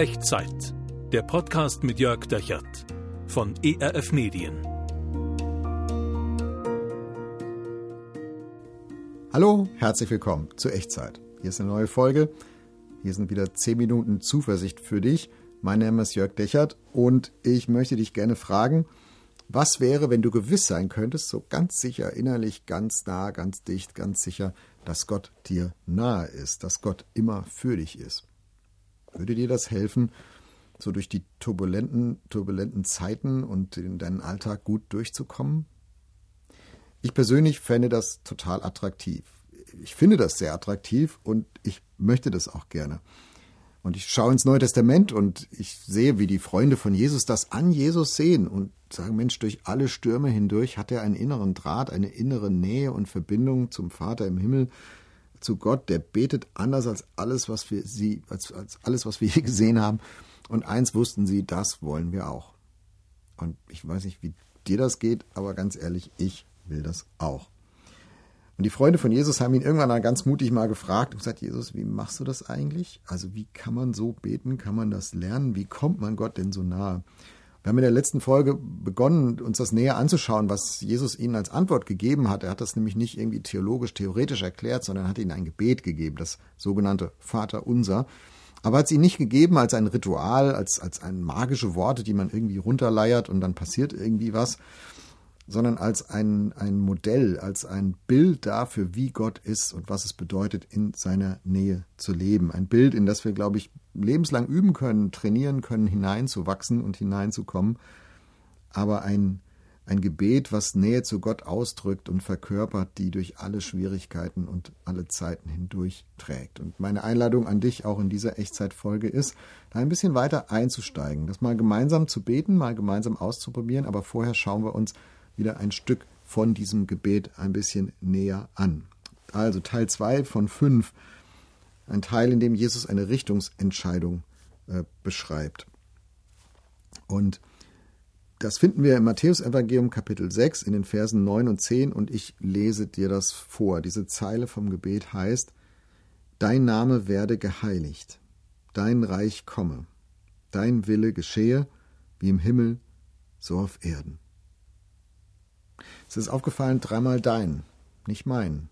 Echtzeit. Der Podcast mit Jörg Dechert von ERF Medien. Hallo, herzlich willkommen zu Echtzeit. Hier ist eine neue Folge. Hier sind wieder 10 Minuten Zuversicht für dich. Mein Name ist Jörg Dechert und ich möchte dich gerne fragen, was wäre, wenn du gewiss sein könntest, so ganz sicher, innerlich, ganz nah, ganz dicht, ganz sicher, dass Gott dir nahe ist, dass Gott immer für dich ist? Würde dir das helfen, so durch die turbulenten, turbulenten Zeiten und in deinen Alltag gut durchzukommen? Ich persönlich fände das total attraktiv. Ich finde das sehr attraktiv und ich möchte das auch gerne. Und ich schaue ins Neue Testament und ich sehe, wie die Freunde von Jesus das an Jesus sehen und sagen, Mensch, durch alle Stürme hindurch hat er einen inneren Draht, eine innere Nähe und Verbindung zum Vater im Himmel zu Gott, der betet anders als alles, was wir sie, als, als alles, was wir hier gesehen haben. Und eins wussten sie, das wollen wir auch. Und ich weiß nicht, wie dir das geht, aber ganz ehrlich, ich will das auch. Und die Freunde von Jesus haben ihn irgendwann ganz mutig mal gefragt und gesagt, Jesus, wie machst du das eigentlich? Also wie kann man so beten? Kann man das lernen? Wie kommt man Gott denn so nahe? Wir haben in der letzten Folge begonnen, uns das näher anzuschauen, was Jesus ihnen als Antwort gegeben hat. Er hat das nämlich nicht irgendwie theologisch, theoretisch erklärt, sondern hat ihnen ein Gebet gegeben, das sogenannte Vater Unser. Aber hat es ihnen nicht gegeben als ein Ritual, als, als ein magische Worte, die man irgendwie runterleiert und dann passiert irgendwie was, sondern als ein, ein Modell, als ein Bild dafür, wie Gott ist und was es bedeutet, in seiner Nähe zu leben. Ein Bild, in das wir, glaube ich, lebenslang üben können, trainieren können, hineinzuwachsen und hineinzukommen. Aber ein, ein Gebet, was Nähe zu Gott ausdrückt und verkörpert, die durch alle Schwierigkeiten und alle Zeiten hindurch trägt. Und meine Einladung an dich auch in dieser Echtzeitfolge ist, da ein bisschen weiter einzusteigen, das mal gemeinsam zu beten, mal gemeinsam auszuprobieren, aber vorher schauen wir uns wieder ein Stück von diesem Gebet ein bisschen näher an. Also Teil 2 von 5, ein Teil, in dem Jesus eine Richtungsentscheidung äh, beschreibt. Und das finden wir im Matthäusevangelium Kapitel 6 in den Versen 9 und 10 und ich lese dir das vor. Diese Zeile vom Gebet heißt, Dein Name werde geheiligt, dein Reich komme, dein Wille geschehe, wie im Himmel, so auf Erden. Es ist aufgefallen, dreimal dein, nicht mein.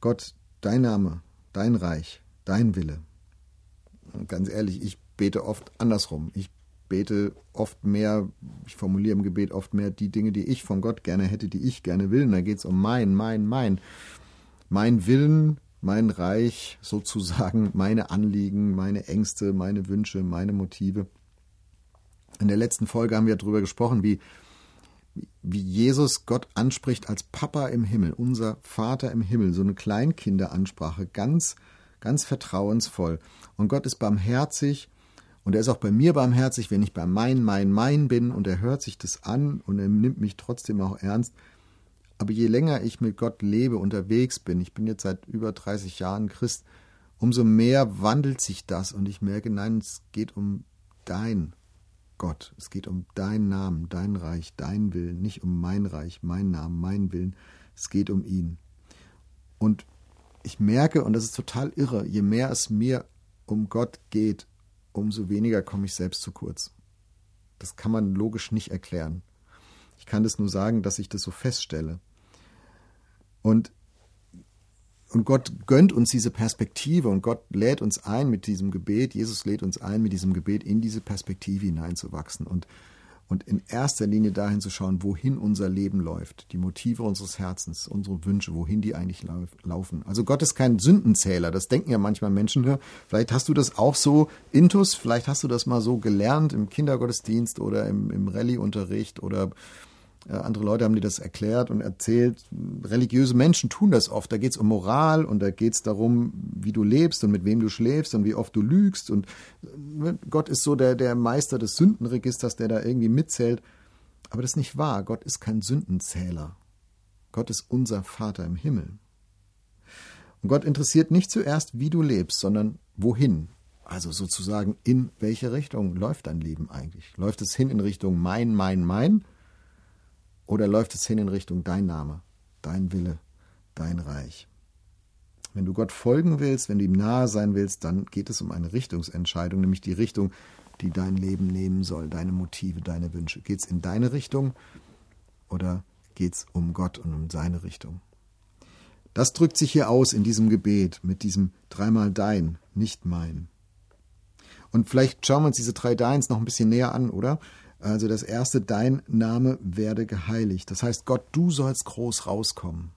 Gott, dein Name, dein Reich, dein Wille. Und ganz ehrlich, ich bete oft andersrum. Ich bete oft mehr, ich formuliere im Gebet oft mehr die Dinge, die ich von Gott gerne hätte, die ich gerne will. Und da geht es um mein, mein, mein. Mein Willen, mein Reich, sozusagen meine Anliegen, meine Ängste, meine Wünsche, meine Motive. In der letzten Folge haben wir darüber gesprochen, wie wie Jesus Gott anspricht als Papa im Himmel, unser Vater im Himmel, so eine Kleinkinderansprache, ganz, ganz vertrauensvoll. Und Gott ist barmherzig und er ist auch bei mir barmherzig, wenn ich bei mein, mein, mein bin und er hört sich das an und er nimmt mich trotzdem auch ernst. Aber je länger ich mit Gott lebe, unterwegs bin, ich bin jetzt seit über 30 Jahren Christ, umso mehr wandelt sich das und ich merke, nein, es geht um dein Gott. Es geht um deinen Namen, dein Reich, dein Willen, nicht um mein Reich, mein Namen, mein Willen. Es geht um ihn. Und ich merke, und das ist total irre, je mehr es mir um Gott geht, umso weniger komme ich selbst zu kurz. Das kann man logisch nicht erklären. Ich kann das nur sagen, dass ich das so feststelle. Und und Gott gönnt uns diese Perspektive und Gott lädt uns ein mit diesem Gebet, Jesus lädt uns ein mit diesem Gebet in diese Perspektive hineinzuwachsen und, und in erster Linie dahin zu schauen, wohin unser Leben läuft, die Motive unseres Herzens, unsere Wünsche, wohin die eigentlich laufen. Also Gott ist kein Sündenzähler, das denken ja manchmal Menschen. Vielleicht hast du das auch so intus, vielleicht hast du das mal so gelernt im Kindergottesdienst oder im, im Rallye-Unterricht oder andere Leute haben dir das erklärt und erzählt. Religiöse Menschen tun das oft. Da geht es um Moral und da geht es darum, wie du lebst und mit wem du schläfst und wie oft du lügst. Und äh, Gott ist so der, der Meister des Sündenregisters, der da irgendwie mitzählt. Aber das ist nicht wahr. Gott ist kein Sündenzähler. Gott ist unser Vater im Himmel. Und Gott interessiert nicht zuerst, wie du lebst, sondern wohin. Also sozusagen, in welche Richtung läuft dein Leben eigentlich? Läuft es hin in Richtung mein, mein, mein? Oder läuft es hin in Richtung dein Name, dein Wille, dein Reich? Wenn du Gott folgen willst, wenn du ihm nahe sein willst, dann geht es um eine Richtungsentscheidung, nämlich die Richtung, die dein Leben nehmen soll, deine Motive, deine Wünsche. Geht es in deine Richtung oder geht es um Gott und um seine Richtung? Das drückt sich hier aus in diesem Gebet mit diesem dreimal dein, nicht mein. Und vielleicht schauen wir uns diese drei Deins noch ein bisschen näher an, oder? Also das erste, dein Name werde geheiligt. Das heißt, Gott, du sollst groß rauskommen.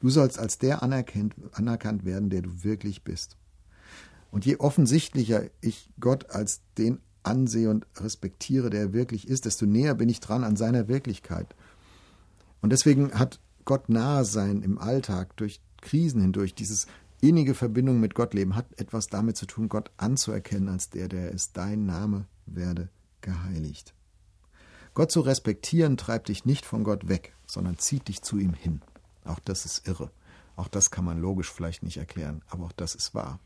Du sollst als der anerkannt, anerkannt werden, der du wirklich bist. Und je offensichtlicher ich Gott als den ansehe und respektiere, der er wirklich ist, desto näher bin ich dran an seiner Wirklichkeit. Und deswegen hat Gott nahe sein im Alltag, durch Krisen hindurch, dieses innige Verbindung mit Gott leben, hat etwas damit zu tun, Gott anzuerkennen als der, der ist. Dein Name werde geheiligt. Gott zu respektieren treibt dich nicht von Gott weg, sondern zieht dich zu ihm hin. Auch das ist irre. Auch das kann man logisch vielleicht nicht erklären, aber auch das ist wahr.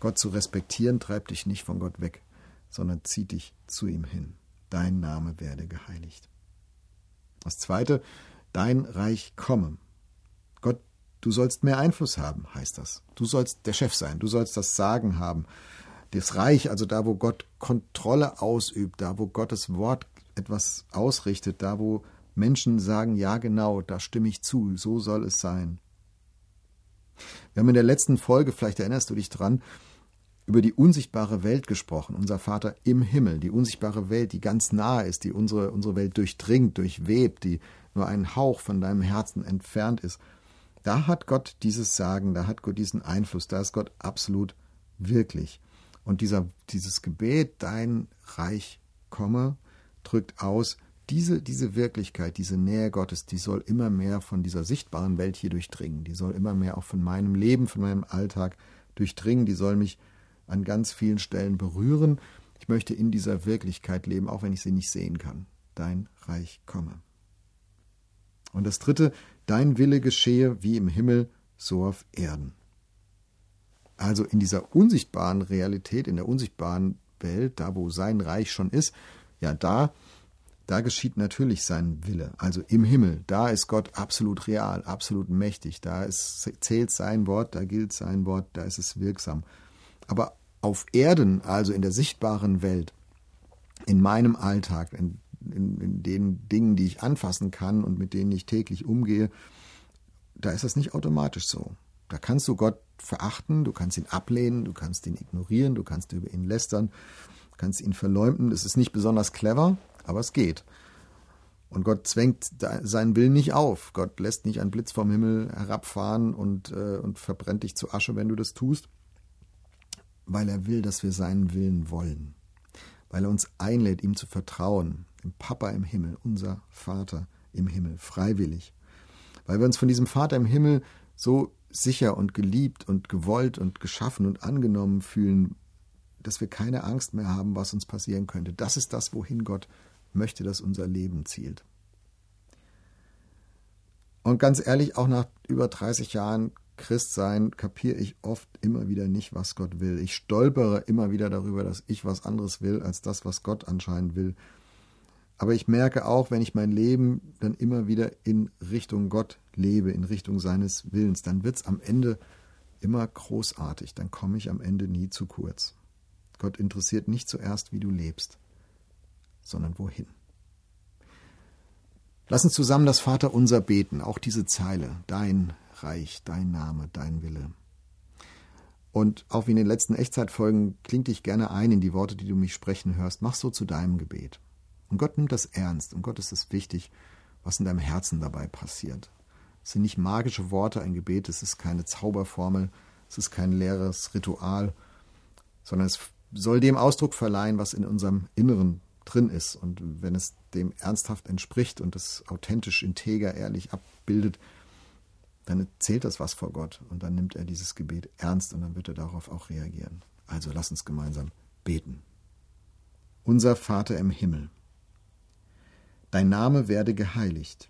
Gott zu respektieren treibt dich nicht von Gott weg, sondern zieht dich zu ihm hin. Dein Name werde geheiligt. Das zweite, dein Reich komme. Gott, du sollst mehr Einfluss haben, heißt das. Du sollst der Chef sein, du sollst das Sagen haben. Das Reich, also da, wo Gott Kontrolle ausübt, da, wo Gottes Wort etwas ausrichtet, da, wo Menschen sagen, ja genau, da stimme ich zu, so soll es sein. Wir haben in der letzten Folge, vielleicht erinnerst du dich dran, über die unsichtbare Welt gesprochen, unser Vater im Himmel, die unsichtbare Welt, die ganz nahe ist, die unsere, unsere Welt durchdringt, durchwebt, die nur einen Hauch von deinem Herzen entfernt ist. Da hat Gott dieses Sagen, da hat Gott diesen Einfluss, da ist Gott absolut wirklich. Und dieser, dieses Gebet, dein Reich komme, drückt aus, diese, diese Wirklichkeit, diese Nähe Gottes, die soll immer mehr von dieser sichtbaren Welt hier durchdringen. Die soll immer mehr auch von meinem Leben, von meinem Alltag durchdringen. Die soll mich an ganz vielen Stellen berühren. Ich möchte in dieser Wirklichkeit leben, auch wenn ich sie nicht sehen kann. Dein Reich komme. Und das dritte, dein Wille geschehe wie im Himmel, so auf Erden. Also in dieser unsichtbaren Realität, in der unsichtbaren Welt, da wo sein Reich schon ist, ja, da da geschieht natürlich sein Wille. Also im Himmel, da ist Gott absolut real, absolut mächtig, da ist, zählt sein Wort, da gilt sein Wort, da ist es wirksam. Aber auf Erden, also in der sichtbaren Welt, in meinem Alltag, in, in, in den Dingen, die ich anfassen kann und mit denen ich täglich umgehe, da ist das nicht automatisch so. Da kannst du Gott verachten, du kannst ihn ablehnen, du kannst ihn ignorieren, du kannst über ihn lästern, kannst ihn verleumden. Es ist nicht besonders clever, aber es geht. Und Gott zwängt seinen Willen nicht auf. Gott lässt nicht einen Blitz vom Himmel herabfahren und, äh, und verbrennt dich zu Asche, wenn du das tust, weil er will, dass wir seinen Willen wollen. Weil er uns einlädt, ihm zu vertrauen, dem Papa im Himmel, unser Vater im Himmel, freiwillig. Weil wir uns von diesem Vater im Himmel so sicher und geliebt und gewollt und geschaffen und angenommen fühlen, dass wir keine Angst mehr haben, was uns passieren könnte. Das ist das, wohin Gott möchte, dass unser Leben zielt. Und ganz ehrlich, auch nach über 30 Jahren Christsein kapiere ich oft immer wieder nicht, was Gott will. Ich stolpere immer wieder darüber, dass ich was anderes will als das, was Gott anscheinend will. Aber ich merke auch, wenn ich mein Leben dann immer wieder in Richtung Gott lebe, in Richtung seines Willens, dann wird es am Ende immer großartig. Dann komme ich am Ende nie zu kurz. Gott interessiert nicht zuerst, wie du lebst, sondern wohin. Lass uns zusammen das Vaterunser beten, auch diese Zeile, dein Reich, dein Name, dein Wille. Und auch wie in den letzten Echtzeitfolgen klingt dich gerne ein in die Worte, die du mich sprechen hörst. Mach so zu deinem Gebet. Und Gott nimmt das ernst und Gott ist es wichtig, was in deinem Herzen dabei passiert. Sind nicht magische Worte, ein Gebet, es ist keine Zauberformel, es ist kein leeres Ritual, sondern es soll dem Ausdruck verleihen, was in unserem Inneren drin ist. Und wenn es dem ernsthaft entspricht und es authentisch, integer, ehrlich abbildet, dann zählt das was vor Gott und dann nimmt er dieses Gebet ernst und dann wird er darauf auch reagieren. Also lass uns gemeinsam beten. Unser Vater im Himmel, dein Name werde geheiligt,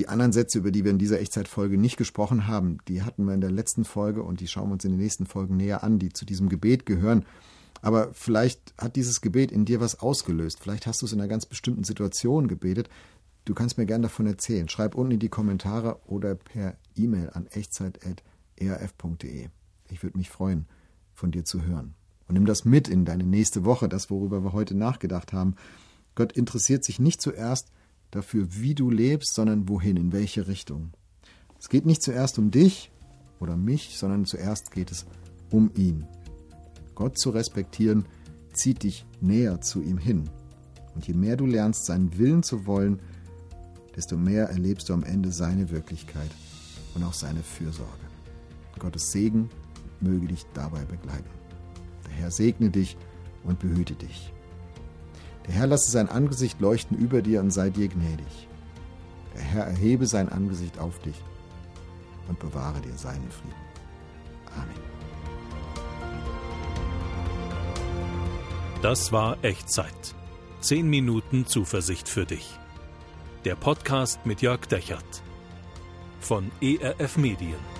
Die anderen Sätze, über die wir in dieser Echtzeitfolge nicht gesprochen haben, die hatten wir in der letzten Folge und die schauen wir uns in den nächsten Folgen näher an, die zu diesem Gebet gehören. Aber vielleicht hat dieses Gebet in dir was ausgelöst. Vielleicht hast du es in einer ganz bestimmten Situation gebetet. Du kannst mir gerne davon erzählen. Schreib unten in die Kommentare oder per E-Mail an echtzeit.erf.de. Ich würde mich freuen, von dir zu hören. Und nimm das mit in deine nächste Woche, das, worüber wir heute nachgedacht haben. Gott interessiert sich nicht zuerst dafür, wie du lebst, sondern wohin, in welche Richtung. Es geht nicht zuerst um dich oder mich, sondern zuerst geht es um ihn. Gott zu respektieren, zieht dich näher zu ihm hin. Und je mehr du lernst, seinen Willen zu wollen, desto mehr erlebst du am Ende seine Wirklichkeit und auch seine Fürsorge. Gottes Segen möge dich dabei begleiten. Der Herr segne dich und behüte dich. Der Herr lasse sein Angesicht leuchten über dir und sei dir gnädig. Der Herr erhebe sein Angesicht auf dich und bewahre dir seinen Frieden. Amen. Das war Echtzeit. Zehn Minuten Zuversicht für dich. Der Podcast mit Jörg Dechert von ERF Medien.